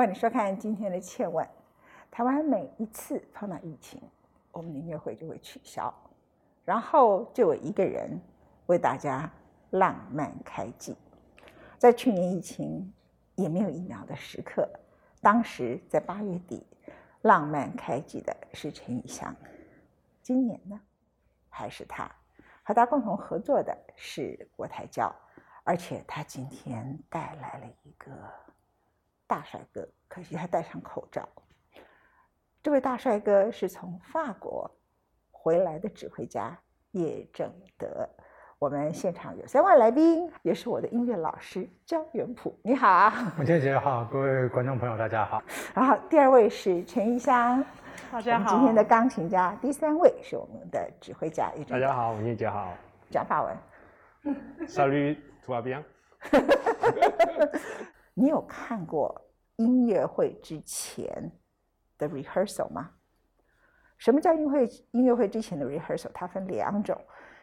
欢迎收看今天的《倩问》。台湾每一次碰到疫情，我们的音乐会就会取消，然后就我一个人为大家浪漫开季。在去年疫情也没有疫苗的时刻，当时在八月底浪漫开季的是陈以香。今年呢，还是他和他共同合作的是国台教，而且他今天带来了一个。大帅哥，可惜他戴上口罩。这位大帅哥是从法国回来的指挥家叶正德。我们现场有三位来宾，也是我的音乐老师焦元溥。你好，文倩姐好，各位观众朋友大家好。然后第二位是陈一香，大家好。今天的钢琴家，第三位是我们的指挥家叶正。大家好，文倩姐好。讲法文。Salut, tout va bien? 你有看过音乐会之前的 rehearsal 吗？什么叫音乐会？音乐会之前的 rehearsal，它分两种，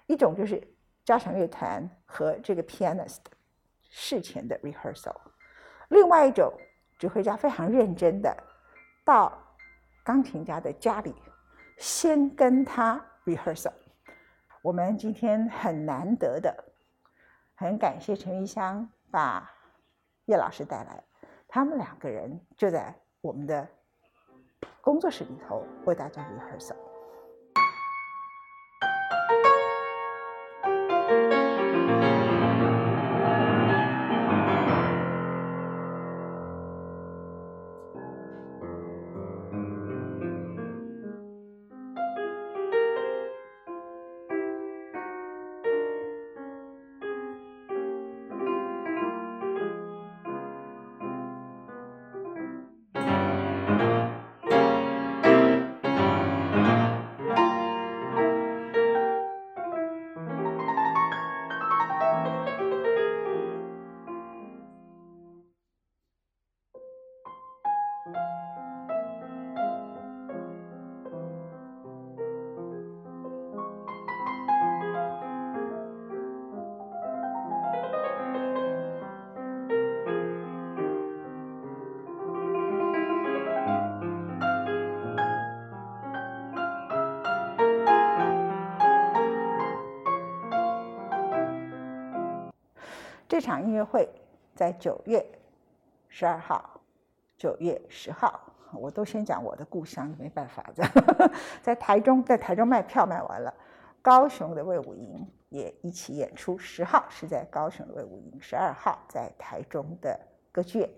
一种就是交响乐团和这个 pianist 事前的 rehearsal，另外一种指挥家非常认真的到钢琴家的家里，先跟他 rehearsal。我们今天很难得的，很感谢陈玉香把。叶老师带来，他们两个人就在我们的工作室里头为大家 rehearsal。这场音乐会在九月十二号、九月十号，我都先讲我的故乡，没办法，的在台中，在台中卖票卖完了，高雄的魏武营也一起演出。十号是在高雄的魏武营，十二号在台中的歌剧院。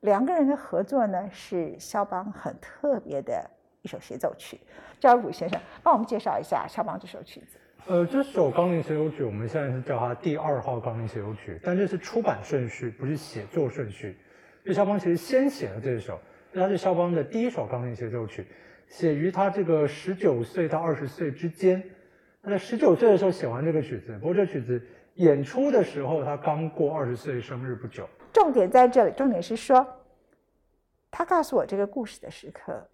两个人的合作呢，是肖邦很特别的一首协奏曲。赵汝先生，帮我们介绍一下肖邦这首曲子。呃，这首钢琴协奏曲，我们现在是叫它第二号钢琴协奏曲，但这是出版顺序，不是写作顺序。这肖邦其实先写了这首，它是肖邦的第一首钢琴协奏曲，写于他这个十九岁到二十岁之间。他在十九岁的时候写完这个曲子，不过这曲子演出的时候他刚过二十岁生日不久。重点在这里，重点是说，他告诉我这个故事的时刻，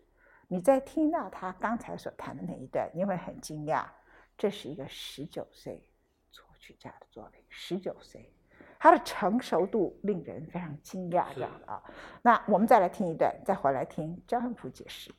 你在听到他刚才所弹的那一段，你会很惊讶。这是一个十九岁作曲家的作品，十九岁，他的成熟度令人非常惊讶，这样的啊。那我们再来听一段，再回来听张恨普解释。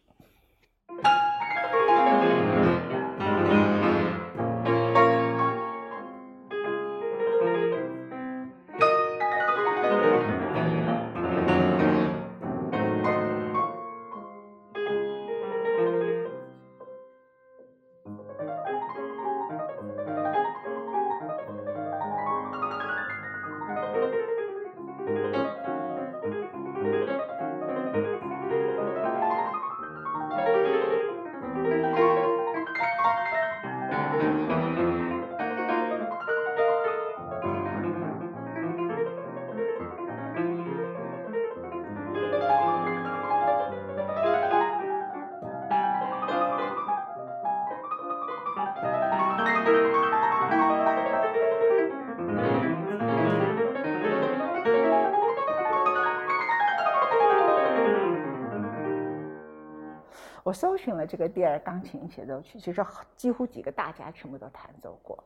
我搜寻了这个第二钢琴协奏曲，其实几乎几个大家全部都弹奏过。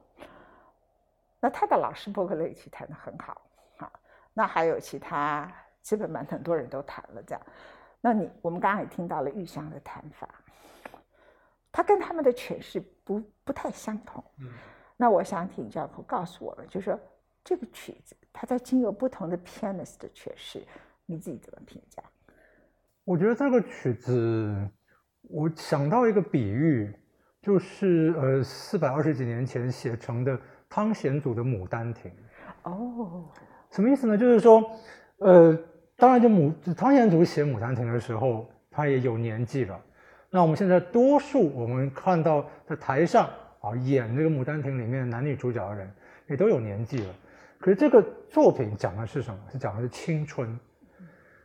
那他的老师波格雷奇弹得很好，啊，那还有其他基本们很多人都弹了这样。那你我们刚刚也听到了玉香的弹法，他跟他们的诠释不不太相同。嗯，那我想请教父告诉我们，就是说这个曲子，它在经由不同的 pianist 的诠释，你自己怎么评价？我觉得这个曲子，我想到一个比喻，就是呃四百二十几年前写成的汤显祖的《牡丹亭》。哦，什么意思呢？就是说，呃，当然就牡汤显祖写《牡丹亭》的时候，他也有年纪了。那我们现在多数我们看到在台上啊演这个《牡丹亭》里面男女主角的人也都有年纪了，可是这个作品讲的是什么？是讲的是青春，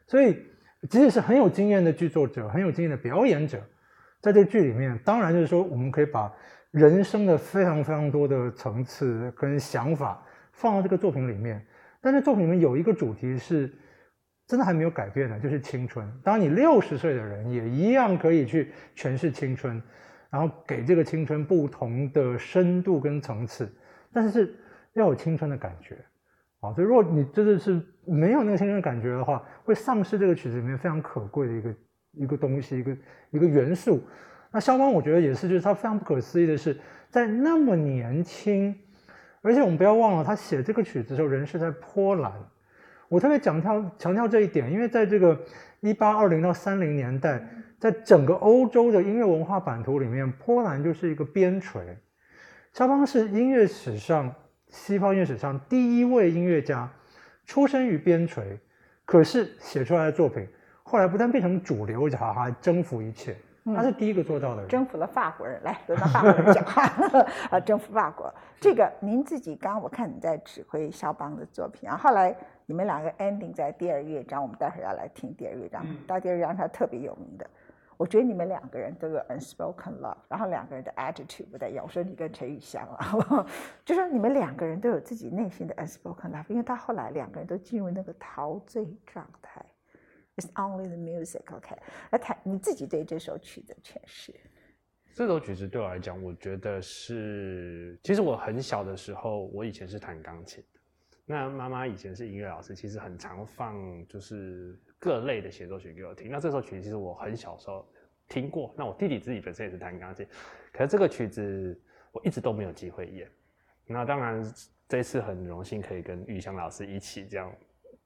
所以即使是很有经验的剧作者、很有经验的表演者，在这个剧里面，当然就是说我们可以把人生的非常非常多的层次跟想法放到这个作品里面，但是作品里面有一个主题是。真的还没有改变的，就是青春。当你六十岁的人也一样可以去诠释青春，然后给这个青春不同的深度跟层次，但是是要有青春的感觉啊。所以如果你真的是没有那个青春感觉的话，会丧失这个曲子里面非常可贵的一个一个东西，一个一个元素。那肖邦我觉得也是，就是他非常不可思议的是，在那么年轻，而且我们不要忘了，他写这个曲子的时候人是在波兰。我特别强调强调这一点，因为在这个一八二零到三零年代，在整个欧洲的音乐文化版图里面，波兰就是一个边陲。肖邦是音乐史上西方音乐史上第一位音乐家，出生于边陲，可是写出来的作品后来不但变成主流，而且还征服一切。他是第一个做到的人，征服了法国人。来，轮到法国人讲话啊，征服法国。这个您自己刚刚我看你在指挥肖邦的作品，然后后来。你们两个 ending 在第二乐章，我们待会儿要来听第二乐章。到第二乐章，它特别有名的。我觉得你们两个人都有 unspoken love，然后两个人的 attitude 不太一样。我说你跟陈宇翔啊，就说你们两个人都有自己内心的 unspoken love，因为到后来两个人都进入那个陶醉状态。It's only the music，OK？来谈你自己对这首曲的诠释。这首曲子对我来讲，我觉得是，其实我很小的时候，我以前是弹钢琴。那妈妈以前是音乐老师，其实很常放就是各类的协奏曲给我听。那这首曲子其实我很小时候听过。那我弟弟自己本身也是弹钢琴，可是这个曲子我一直都没有机会演。那当然这次很荣幸可以跟玉香老师一起这样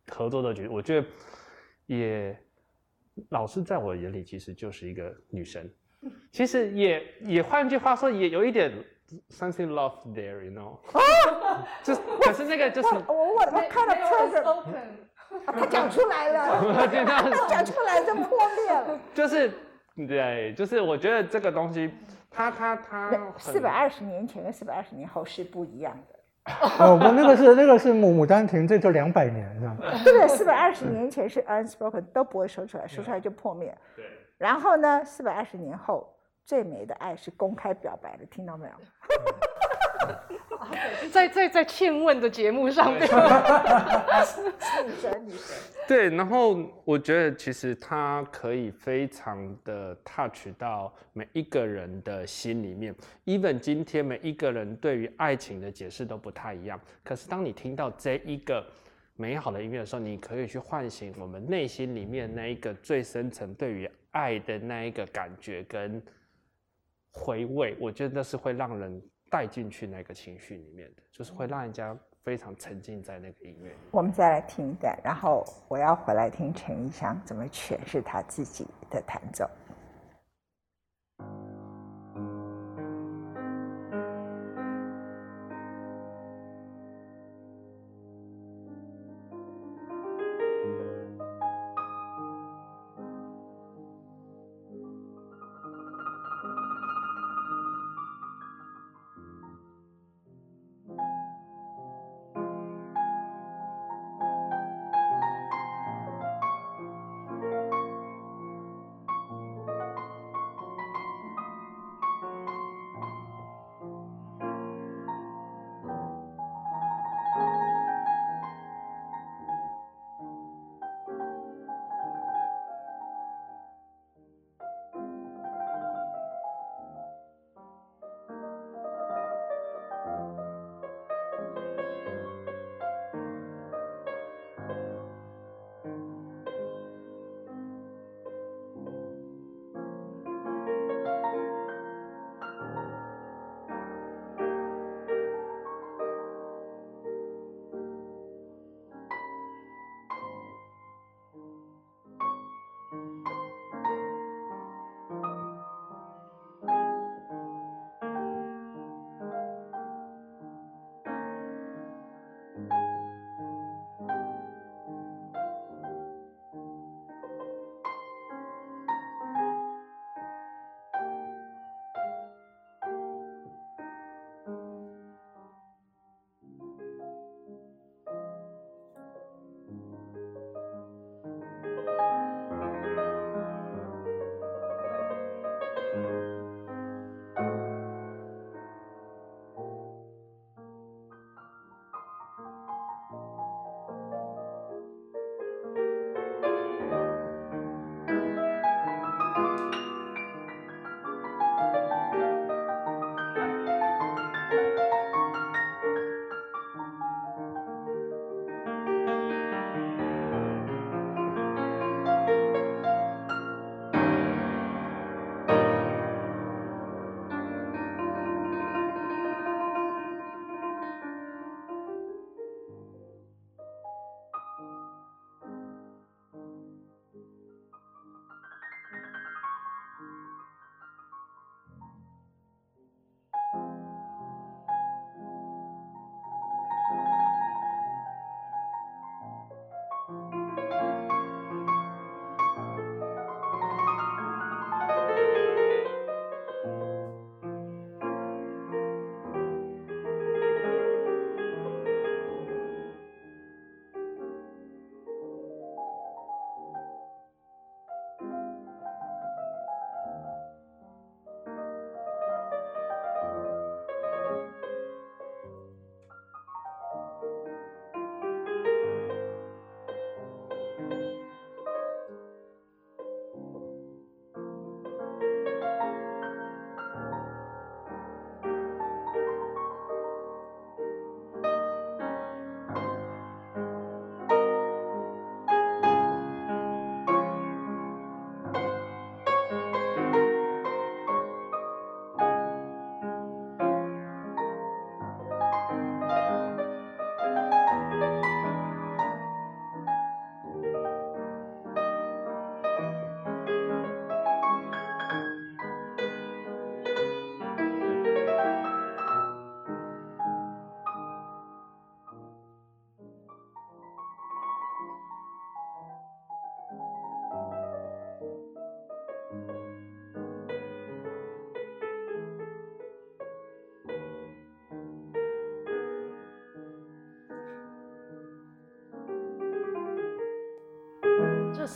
合作的曲，我觉得也老师在我眼里其实就是一个女神。其实也也换句话说，也有一点。Something love there, you know？啊 就可是那个就是 我我我看了 program，他讲出来了，他讲出来就破灭了。就是对，就是我觉得这个东西，他他他四百二十年前跟四百二十年后是不一样的。哦，不，那个是那个是牡牡丹亭，这就两百年是吧？对 对，四百二十年前是 unspoken，都不会说出来，说出来就破灭。对。然后呢，四百二十年后。最美的爱是公开表白的，听到没有？在在在欠问的节目上面，女神女神。对，然后我觉得其实它可以非常的 touch 到每一个人的心里面。even 今天每一个人对于爱情的解释都不太一样，可是当你听到这一个美好的音乐的时候，你可以去唤醒我们内心里面那一个最深层对于爱的那一个感觉跟。回味，我觉得那是会让人带进去那个情绪里面的，就是会让人家非常沉浸在那个音乐。我们再来听一段，然后我要回来听陈奕翔怎么诠释他自己的弹奏。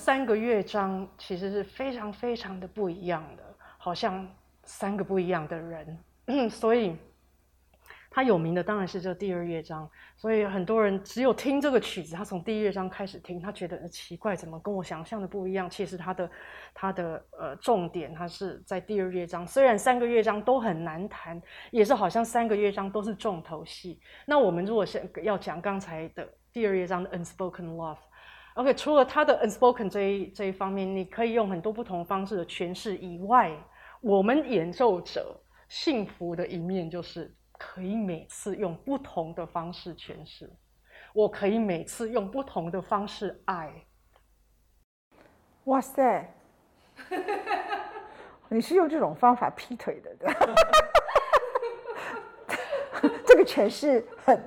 三个乐章其实是非常非常的不一样的，好像三个不一样的人，所以他有名的当然是这第二乐章。所以很多人只有听这个曲子，他从第一乐章开始听，他觉得奇怪，怎么跟我想象的不一样？其实他的他的呃重点，他是在第二乐章。虽然三个乐章都很难弹，也是好像三个乐章都是重头戏。那我们如果是要讲刚才的第二乐章的 Unspoken Love OK，除了他的 Unspoken 这一这一方面，你可以用很多不同方式的诠释以外，我们演奏者幸福的一面就是。可以每次用不同的方式诠释，我可以每次用不同的方式爱。哇塞，你是用这种方法劈腿的？这个诠释很，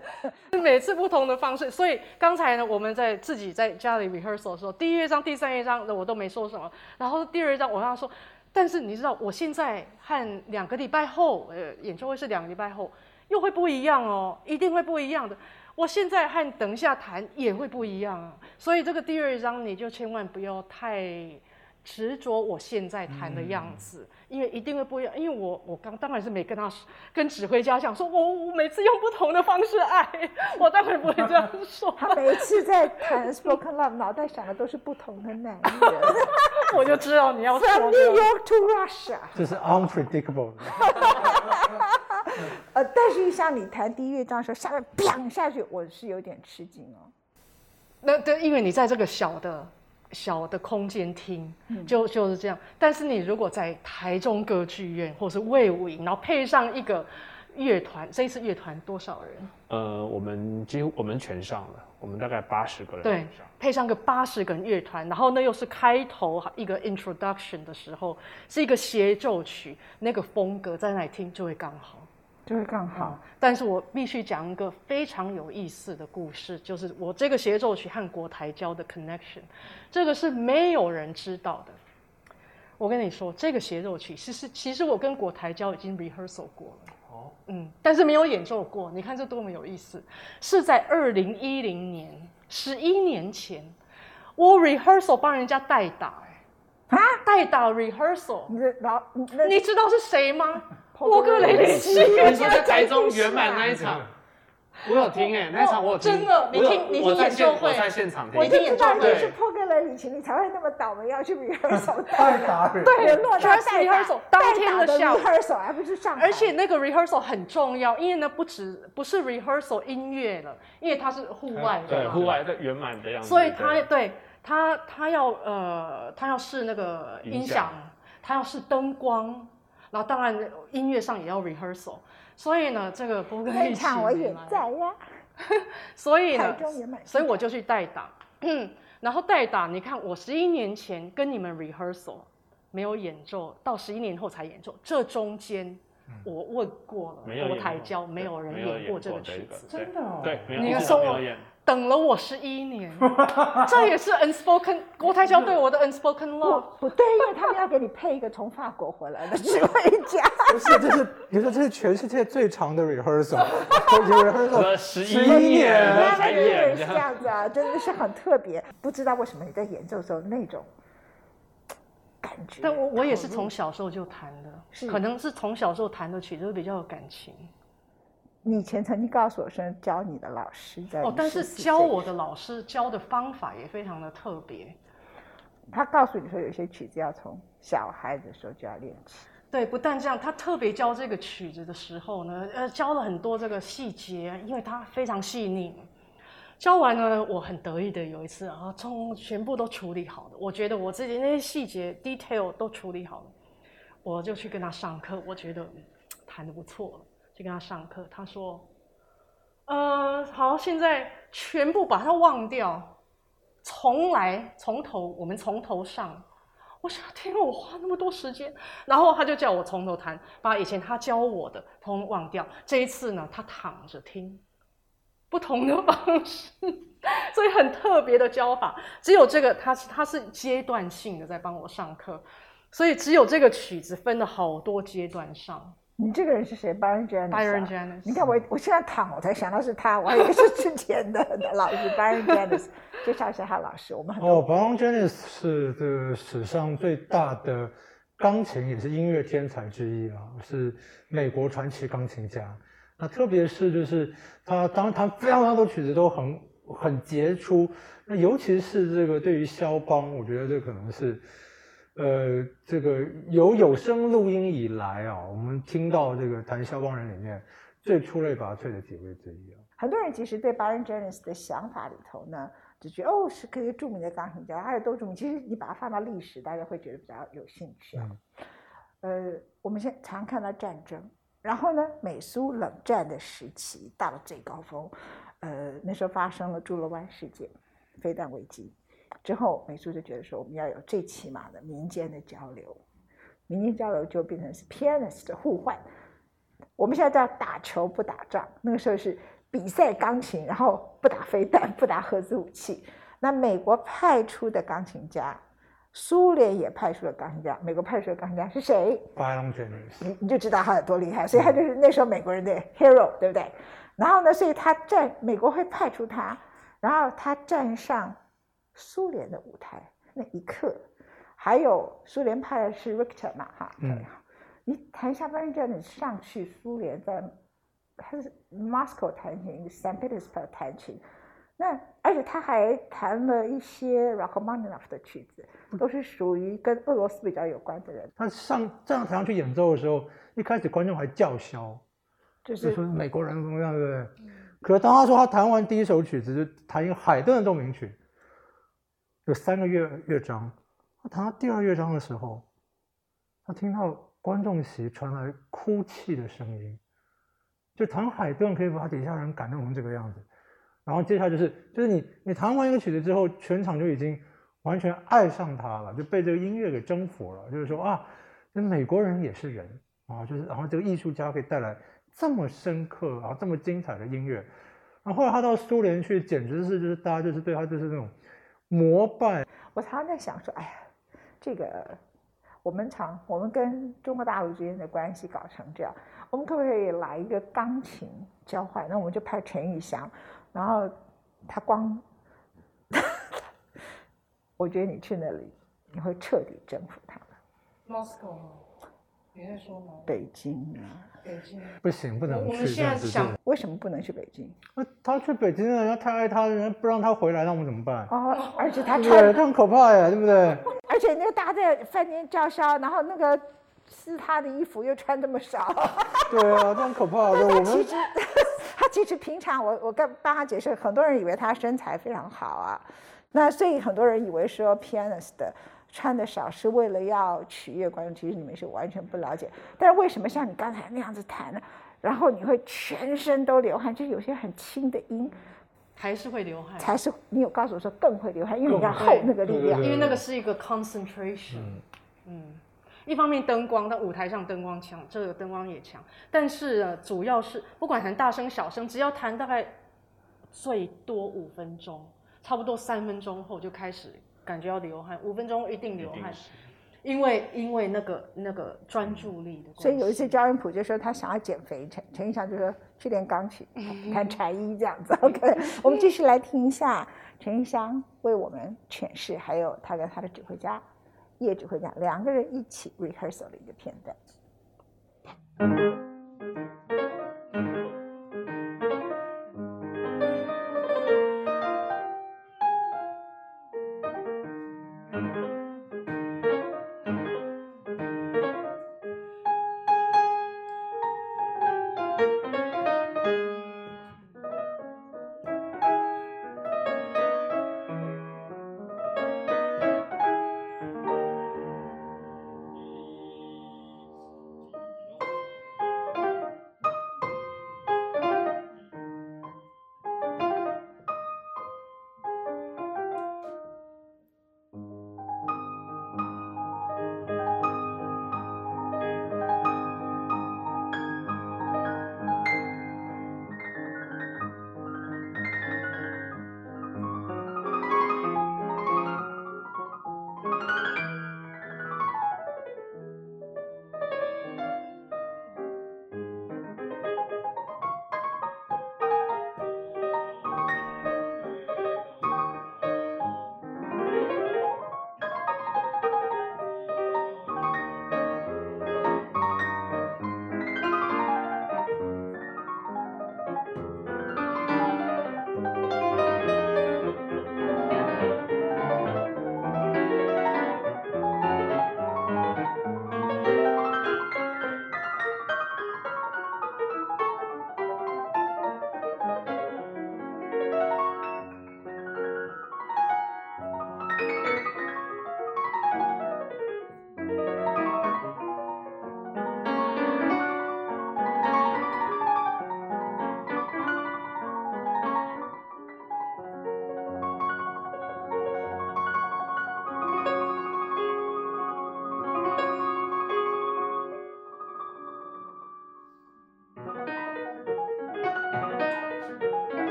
每次不同的方式。所以刚才呢，我们在自己在家里 rehearsal 的时候，第一乐章、第三乐章我都没说什么，然后第二乐章我跟他说。但是你知道，我现在和两个礼拜后，呃，演奏会是两个礼拜后，又会不一样哦，一定会不一样的。我现在和等一下弹也会不一样啊，所以这个第二章你就千万不要太。执着我现在弹的样子，因为一定会不一样。因为我我刚当然是没跟他跟指挥家讲说，我我每次用不同的方式爱，我当然不会这样说。他每一次在弹 spoken love，脑袋想的都是不同的男人。我就知道你要说。From New York to Russia，这是 unpredictable。呃，但是像你弹第一乐章的时候，下面砰下去，我是有点吃惊哦。那对，因为你在这个小的。小的空间听，就就是这样。但是你如果在台中歌剧院或是魏武营，然后配上一个乐团，这一次乐团多少人？呃，我们几乎我们全上了，我们大概八十个人。对，配上个八十个人乐团，然后那又是开头一个 introduction 的时候，是一个协奏曲，那个风格在那里听就会刚好。就会更好，但是我必须讲一个非常有意思的故事，就是我这个协奏曲和国台交的 connection，这个是没有人知道的。我跟你说，这个协奏曲其实其实我跟国台交已经 rehearsal 过了，哦，嗯，但是没有演奏过。你看这多么有意思，是在二零一零年，十一年前，我 rehearsal 帮人家代打，哎，啊，代打 rehearsal，你老你知道是谁吗？波格雷里奇，你说在台中圆满那一场，我有听哎，那一场我有听，真的，你听你听演奏会，我在现场听，我听演奏会是波格雷里奇，你才会那么倒霉要去 rehearsal，太打人，对，全是 rehearsal，当天的下午。rehearsal 还不是上，而且那个 rehearsal 很重要，因为呢不止不是 rehearsal 音乐了，因为它是户外的，对，户外的圆满的样子，所以他对。他他要呃他要试那个音响，他要试灯光。然后当然音乐上也要 rehearsal，所以呢，这个不跟一起。场我也在呀。所以呢，所以我就去代打。然后代打，你看我十一年前跟你们 rehearsal 没有演奏，到十一年后才演奏，这中间我问过了，国台交没有人演过这个曲子，真的。哦对，你说我。等了我十一年，这也是 unspoken 郭台交对我的 unspoken love。不对，因为他们要给你配一个从法国回来的指挥家。不是，这是你说这是全世界最长的 rehearsal，rehearsal 十一年，对，是这样子啊，真的是很特别。不知道为什么你在演奏的时候那种感觉。但我我也是从小时候就弹的，可能是从小时候弹的曲子比较有感情。你以前曾经告诉我说，教你的老师在哦，但是教我的老师教的方法也非常的特别。他告诉你说，有些曲子要从小孩子的时候就要练起。对，不但这样，他特别教这个曲子的时候呢，呃，教了很多这个细节，因为他非常细腻。教完呢，我很得意的有一次啊，从全部都处理好了，我觉得我自己那些细节 detail 都处理好了，我就去跟他上课，我觉得弹的不错了。去跟他上课，他说：“呃，好，现在全部把它忘掉，重来，从头，我们从头上。”我想，天，我花那么多时间，然后他就叫我从头弹，把以前他教我的通忘掉。这一次呢，他躺着听，不同的方式，所以很特别的教法。只有这个，他是他是阶段性的在帮我上课，所以只有这个曲子分了好多阶段上。你这个人是谁。Byron Janis 你看我，我现在躺，我才想到是他，我还以为是之前的 老师 Byron Janis。介绍一下他老师，我们哦 b r o n Janis 是这个史上最大的钢琴也是音乐天才之一啊，是美国传奇钢琴家。那特别是就是他，当然他非常非常多曲子都很很杰出。那尤其是这个对于肖邦，我觉得这可能是，呃，这个有有声录音以来啊，我们听到这个谈肖邦人里面最出类拔萃的几位之一啊。很多人其实对 Byron Janis 的想法里头呢，就觉得哦是个著名的钢琴家，他有多著名。其实你把它放到历史，大家会觉得比较有兴趣啊。呃，我们现在常看到战争，然后呢，美苏冷战的时期到了最高峰，呃，那时候发生了朱勒湾事件，飞弹危机之后，美苏就觉得说我们要有最起码的民间的交流，民间交流就变成是 pianist 的互换。我们现在叫打球不打仗，那个时候是比赛钢琴，然后不打飞弹，不打核子武器。那美国派出的钢琴家，苏联也派出了钢琴家，美国派出的钢琴家是谁你你就知道他有多厉害，所以他就是那时候美国人的 hero，对不对？然后呢，所以他站美国会派出他，然后他站上苏联的舞台那一刻，还有苏联派的是 Richter 嘛，哈，嗯。对你弹一下 j a n 上去苏联在他是 Moscow 弹琴，Saint Petersburg 弹琴，那而且他还弹了一些 Rachmaninoff 的曲子，都是属于跟俄罗斯比较有关的人，他上上台上去演奏的时候，一开始观众还叫嚣，就就是说美国人怎么样，对不对？可是当他说他弹完第一首曲子，就弹一个海顿的奏鸣曲，有三个乐乐章，他弹到第二乐章的时候，他听到观众席传来哭泣的声音，就弹海顿可以把底下人感动成这个样子，然后接下来就是就是你你弹完一个曲子之后，全场就已经完全爱上他了，就被这个音乐给征服了，就是说啊，这美国人也是人啊，就是然后这个艺术家可以带来这么深刻然后这么精彩的音乐，然后后来他到苏联去，简直是就是大家就是对他就是那种膜拜，我常常在想说，哎呀，这个我们常我们跟中国大陆之间的关系搞成这样，我们可不可以来一个钢琴交换？那我们就派陈玉祥，然后他光，我觉得你去那里，你会彻底征服他们。Moscow，你在说吗？北京啊，北京。不行不能我们。现在想为什么不能去北京？那他去北京了，人家太爱他，人家不让他回来，那我们怎么办？哦，而且他？穿，这很可怕呀，对不对？而且那个大家在饭店叫嚣，然后那个撕他的衣服又穿这么少。对啊，这很可怕的。我们他其实，他其实平常我我跟帮他解释，很多人以为他身材非常好啊，那所以很多人以为说 pianist 的穿的少是为了要取悦观众，其实你们是完全不了解。但是为什么像你刚才那样子弹呢？然后你会全身都流汗，就有些很轻的音还是会流汗，才是你有告诉我说更会流汗，因为你要更后那个力量。因为那个是一个 concentration。嗯一方面灯光，但舞台上灯光强，这个灯光也强，但是呢，主要是不管弹大声小声，只要弹大概最多五分钟，差不多三分钟后就开始感觉要流汗，五分钟一定流汗，因为因为那个那个专注力的。所以有一次焦恩普就说他想要减肥，陈陈玉祥就说去练钢琴，弹柴衣这样子。OK，我们继续来听一下陈玉祥为我们诠释，还有他跟他的指挥家叶指挥家两个人一起 rehearsal 的一个片段。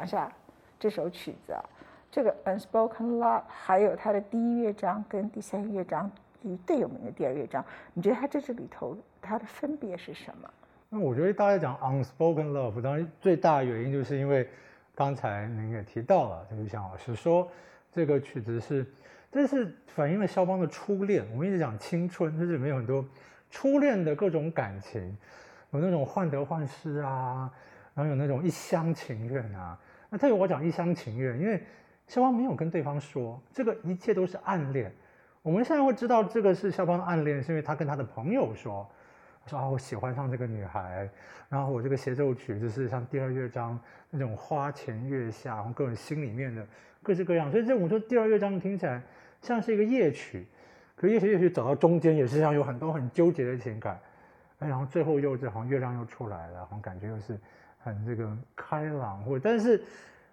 讲一下这首曲子啊，这个 Unspoken Love，还有它的第一乐章跟第三乐章是，最有名的第二乐章，你觉得它这这里头它的分别是什么？那我觉得大家讲 unspoken love，当然最大的原因就是因为刚才您也提到了，就是像老师说，这个曲子是，这是反映了肖邦的初恋。我们一直讲青春，就是里面有很多初恋的各种感情，有那种患得患失啊，然后有那种一厢情愿啊。那特别我讲一厢情愿，因为肖邦没有跟对方说，这个一切都是暗恋。我们现在会知道这个是肖邦的暗恋，是因为他跟他的朋友说。说啊，我喜欢上这个女孩，然后我这个协奏曲就是像第二乐章那种花前月下，然后各种心里面的各式各样。所以这我说第二乐章听起来像是一个夜曲，可是夜曲夜曲走到中间也是像有很多很纠结的情感，哎，然后最后又这好像月亮又出来了，好像感觉又是很这个开朗，或但是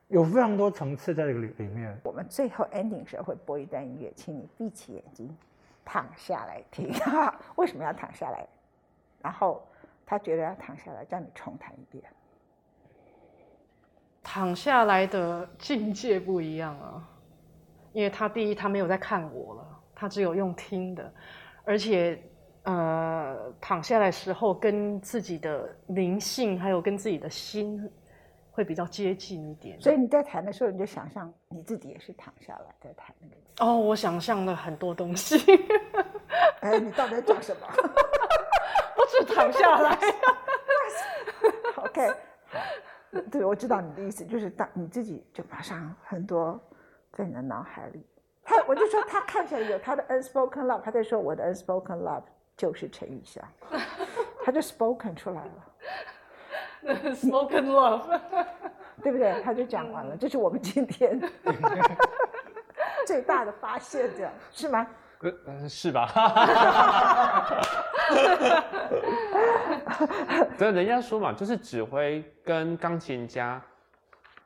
有非常多层次在这个里里面。我们最后 ending 时候会播一段音乐，请你闭起眼睛，躺下来听。为什么要躺下来？然后他觉得要躺下来，叫你重弹一遍。躺下来的境界不一样啊，因为他第一他没有在看我了，他只有用听的，而且呃躺下来时候跟自己的灵性还有跟自己的心会比较接近一点。所以你在弹的时候，你就想象你自己也是躺下来在弹那个。哦，我想象了很多东西。哎，你到底在讲什么？是躺下来。OK，对，我知道你的意思，就是当你自己就马上很多在你的脑海里。他，我就说他看起来有他的 unspoken love，他在说我的 unspoken love 就是陈玉香，他就 spoken 出来了。spoken love，对不对？他就讲完了，这是我们今天最大的发现，这样是吗？呃，是吧？对，人家说嘛，就是指挥跟钢琴家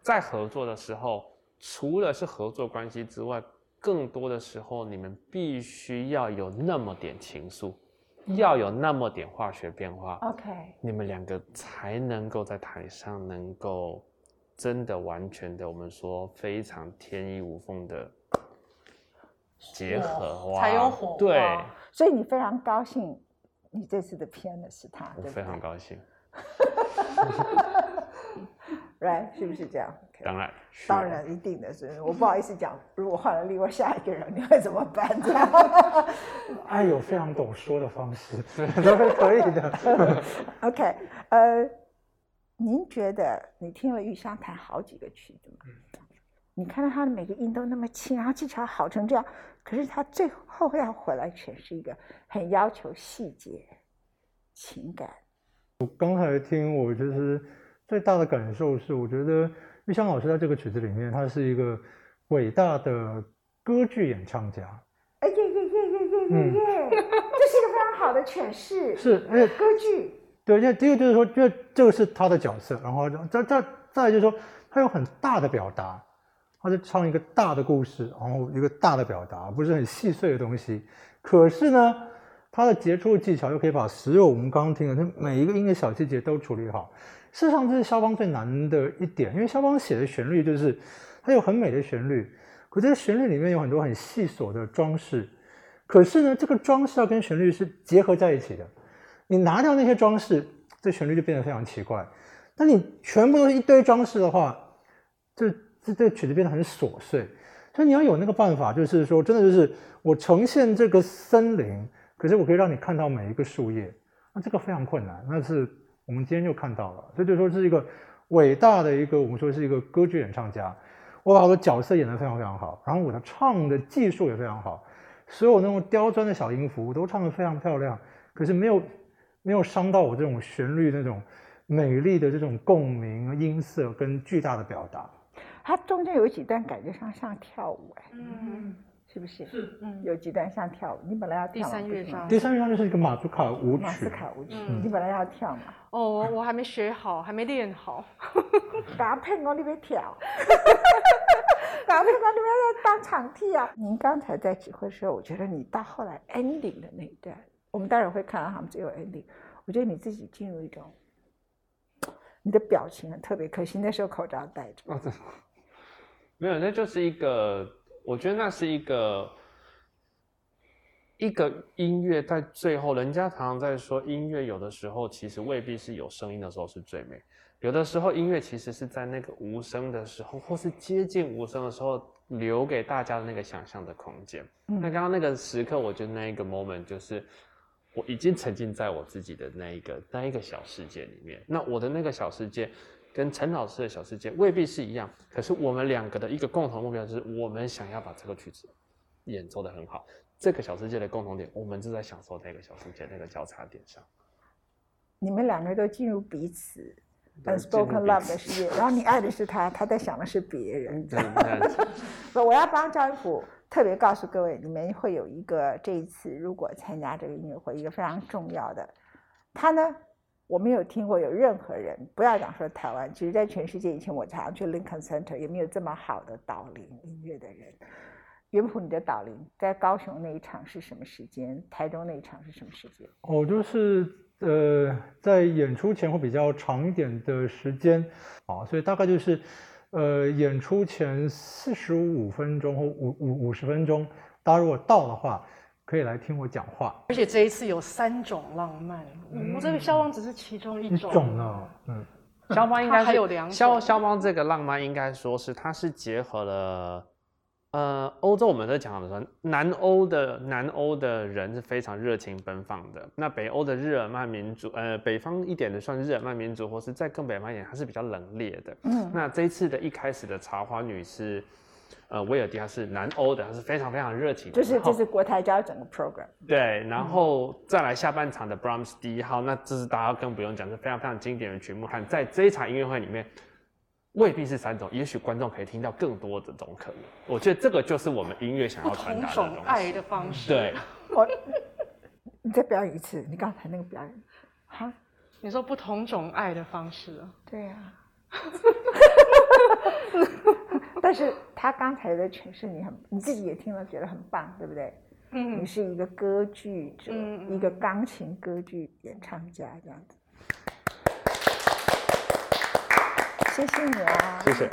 在合作的时候，除了是合作关系之外，更多的时候你们必须要有那么点情愫，要有那么点化学变化。OK，你们两个才能够在台上能够真的完全的，我们说非常天衣无缝的。结合才有火，对，所以你非常高兴，你这次的片的是他，我非常高兴，right 是不是这样？当然，当然一定的是，我不好意思讲，如果换了另外下一个人，你会怎么办？这样，爱有非常懂说的方式，都是可以的。OK，呃，您觉得你听了玉香弹好几个曲子吗？你看到他的每个音都那么轻，然后技巧好成这样，可是他最后要回来诠释一个很要求细节、情感。我刚才听，我就是最大的感受是，我觉得玉香老师在这个曲子里面，他是一个伟大的歌剧演唱家。哎耶耶耶耶耶耶耶！这是一个非常好的诠释。是，而且歌剧。对，因为第一个就是说，这这个是他的角色，然后再再再就是说，他有很大的表达。他在唱一个大的故事，然后一个大的表达，不是很细碎的东西。可是呢，他的杰出的技巧又可以把所有我们刚刚听的，他每一个音的小细节都处理好。事实上，这是肖邦最难的一点，因为肖邦写的旋律就是它有很美的旋律，可这个旋律里面有很多很细琐的装饰。可是呢，这个装饰要跟旋律是结合在一起的。你拿掉那些装饰，这旋律就变得非常奇怪。那你全部都是一堆装饰的话，这。这这曲子变得很琐碎，所以你要有那个办法，就是说，真的就是我呈现这个森林，可是我可以让你看到每一个树叶，那这个非常困难。那是我们今天就看到了，所以就说是一个伟大的一个，我们说是一个歌剧演唱家，我把我的角色演得非常非常好，然后我的唱的技术也非常好，所有那种刁钻的小音符都唱得非常漂亮，可是没有没有伤到我这种旋律那种美丽的这种共鸣、音色跟巨大的表达。它中间有几段感觉像像跳舞哎，嗯，是不是？是，嗯，有几段像跳舞。你本来要跳第三乐章，第三乐章就是一个马祖卡舞曲。马祖卡舞曲，你本来要跳嘛？哦，我我还没学好，还没练好。搭配我那边跳，搭配我那边在当场踢啊。您刚才在指挥的时候，我觉得你到后来 ending 的那一段，我们待会儿会看到他们最后 ending。我觉得你自己进入一种你的表情很特别，可惜那时候口罩戴着。哦，这没有，那就是一个，我觉得那是一个一个音乐在最后，人家常常在说音乐有的时候其实未必是有声音的时候是最美，有的时候音乐其实是在那个无声的时候，或是接近无声的时候，留给大家的那个想象的空间。那刚刚那个时刻，我觉得那一个 moment 就是我已经沉浸在我自己的那一个那一个小世界里面。那我的那个小世界跟陈老师的小世界未必是一样，可是我们两个的一个共同目标就是我们想要把这个曲子演奏的很好。这个小世界的共同点，我们就在享受那个小世界那个交叉点上。你们两个都进入彼此对 unspoken love 的世界，然后你爱的是他，他在想的是别人。不，我要帮赵一普特别告诉各位，你们会有一个这一次如果参加这个音乐会，一个非常重要的，他呢，我没有听过有任何人，不要讲说台湾，其实在全世界以前我常常去 Lincoln Center 也没有这么好的导聆音乐的人。元普，你的导聆在高雄那一场是什么时间？台中那一场是什么时间？哦，就是呃，在演出前会比较长一点的时间啊，所以大概就是呃演出前四十五分钟或五五五十分钟，大家如果到的话，可以来听我讲话。而且这一次有三种浪漫，我、这个肖邦只是其中一一种。种呢，嗯，肖邦应该它还有两种肖肖邦这个浪漫，应该说是它是结合了，呃，欧洲我们在讲的时候，南欧的南欧的人是非常热情奔放的，那北欧的日耳曼民族，呃，北方一点的算日耳曼民族，或是再更北方一点，它是比较冷冽的。嗯，那这一次的一开始的茶花女是，呃，威尔第，他是南欧的，他是非常非常热情的。就是然后这是国台交整个 program。对，然后再来下半场的 Brahms 第一号，那这是大家更不用讲，是非常非常经典的曲目。看在这一场音乐会里面，未必是三种，也许观众可以听到更多的种可能。我觉得这个就是我们音乐想要传同达的东西。种爱的方式。对，我，你再表演一次，你刚才那个表演，哈，你说不同种爱的方式啊，对呀、但是他刚才的诠释你很，你自己也听了觉得很棒，对不对？嗯你嗯，是一个歌剧者，一个钢琴歌剧演唱家这样子。谢谢你啊，谢谢。